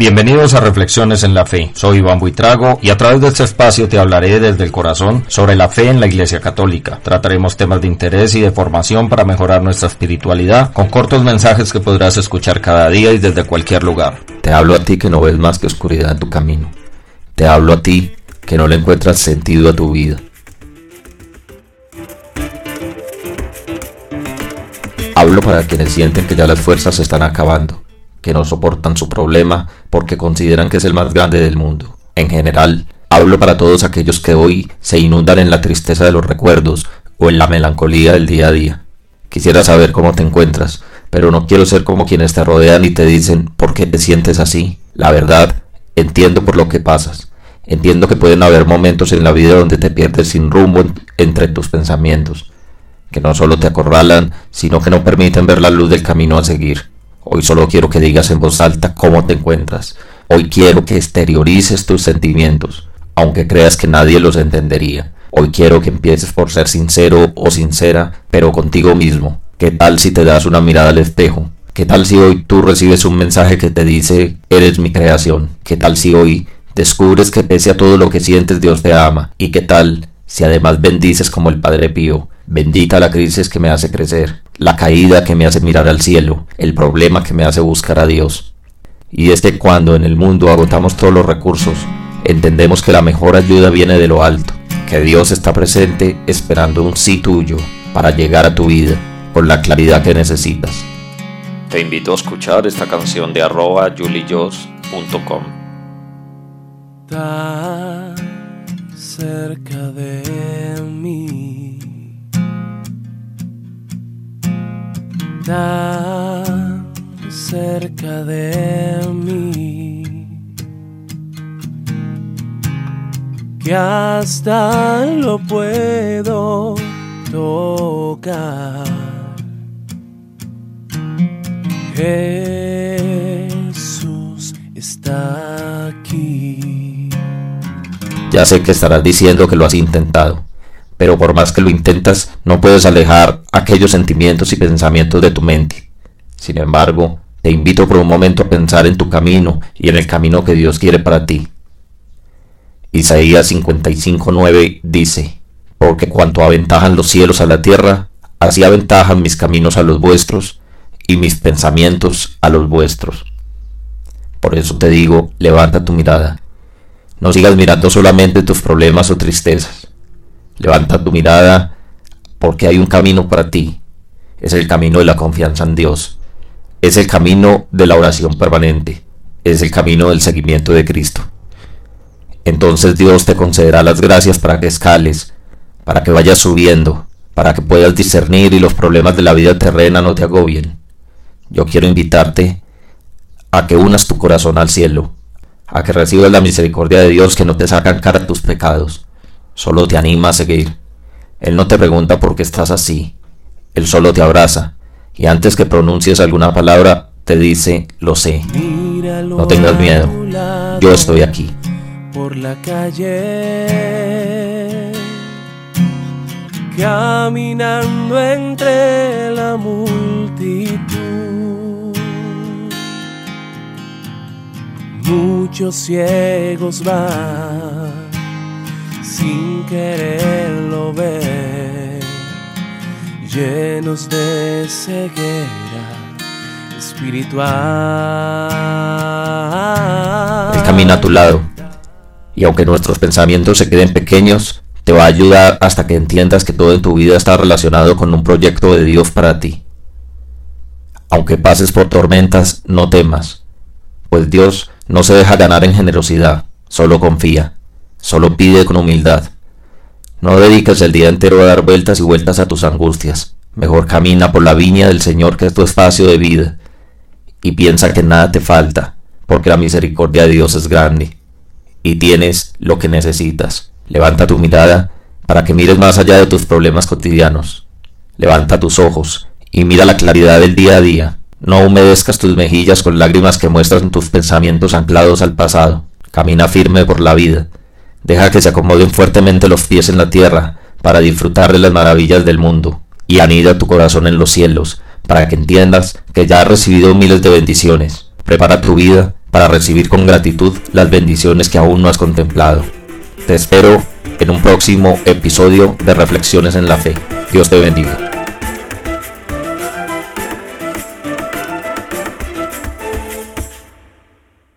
Bienvenidos a Reflexiones en la Fe. Soy Iván Buitrago y a través de este espacio te hablaré desde el corazón sobre la fe en la Iglesia Católica. Trataremos temas de interés y de formación para mejorar nuestra espiritualidad con cortos mensajes que podrás escuchar cada día y desde cualquier lugar. Te hablo a ti que no ves más que oscuridad en tu camino. Te hablo a ti que no le encuentras sentido a tu vida. Hablo para quienes sienten que ya las fuerzas se están acabando que no soportan su problema porque consideran que es el más grande del mundo. En general, hablo para todos aquellos que hoy se inundan en la tristeza de los recuerdos o en la melancolía del día a día. Quisiera saber cómo te encuentras, pero no quiero ser como quienes te rodean y te dicen por qué te sientes así. La verdad, entiendo por lo que pasas. Entiendo que pueden haber momentos en la vida donde te pierdes sin rumbo entre tus pensamientos, que no solo te acorralan, sino que no permiten ver la luz del camino a seguir. Hoy solo quiero que digas en voz alta cómo te encuentras. Hoy quiero que exteriorices tus sentimientos, aunque creas que nadie los entendería. Hoy quiero que empieces por ser sincero o sincera, pero contigo mismo. ¿Qué tal si te das una mirada al espejo? ¿Qué tal si hoy tú recibes un mensaje que te dice, eres mi creación? ¿Qué tal si hoy descubres que pese a todo lo que sientes Dios te ama? ¿Y qué tal si además bendices como el Padre Pío? Bendita la crisis que me hace crecer, la caída que me hace mirar al cielo, el problema que me hace buscar a Dios. Y desde cuando en el mundo agotamos todos los recursos, entendemos que la mejor ayuda viene de lo alto, que Dios está presente esperando un sí tuyo para llegar a tu vida con la claridad que necesitas. Te invito a escuchar esta canción de arroba juliyos.com. cerca de cerca de mí que hasta lo puedo tocar. Jesús está aquí. Ya sé que estarás diciendo que lo has intentado pero por más que lo intentas, no puedes alejar aquellos sentimientos y pensamientos de tu mente. Sin embargo, te invito por un momento a pensar en tu camino y en el camino que Dios quiere para ti. Isaías 55:9 dice, Porque cuanto aventajan los cielos a la tierra, así aventajan mis caminos a los vuestros y mis pensamientos a los vuestros. Por eso te digo, levanta tu mirada. No sigas mirando solamente tus problemas o tristezas. Levanta tu mirada porque hay un camino para ti. Es el camino de la confianza en Dios. Es el camino de la oración permanente. Es el camino del seguimiento de Cristo. Entonces Dios te concederá las gracias para que escales, para que vayas subiendo, para que puedas discernir y los problemas de la vida terrena no te agobien. Yo quiero invitarte a que unas tu corazón al cielo, a que recibas la misericordia de Dios que no te sacan cara tus pecados, solo te anima a seguir. Él no te pregunta por qué estás así, Él solo te abraza y antes que pronuncies alguna palabra te dice, lo sé, no tengas miedo, yo estoy aquí. Por la calle, caminando entre la multitud. Muchos ciegos van sin quererlo ver, llenos de ceguera espiritual. Él camina a tu lado, y aunque nuestros pensamientos se queden pequeños, te va a ayudar hasta que entiendas que todo en tu vida está relacionado con un proyecto de Dios para ti. Aunque pases por tormentas, no temas, pues Dios no se deja ganar en generosidad, solo confía. Solo pide con humildad. No dediques el día entero a dar vueltas y vueltas a tus angustias. Mejor camina por la viña del Señor que es tu espacio de vida. Y piensa que nada te falta, porque la misericordia de Dios es grande. Y tienes lo que necesitas. Levanta tu mirada para que mires más allá de tus problemas cotidianos. Levanta tus ojos y mira la claridad del día a día. No humedezcas tus mejillas con lágrimas que muestran tus pensamientos anclados al pasado. Camina firme por la vida Deja que se acomoden fuertemente los pies en la tierra para disfrutar de las maravillas del mundo, y anida tu corazón en los cielos, para que entiendas que ya has recibido miles de bendiciones. Prepara tu vida para recibir con gratitud las bendiciones que aún no has contemplado. Te espero en un próximo episodio de Reflexiones en la Fe. Dios te bendiga.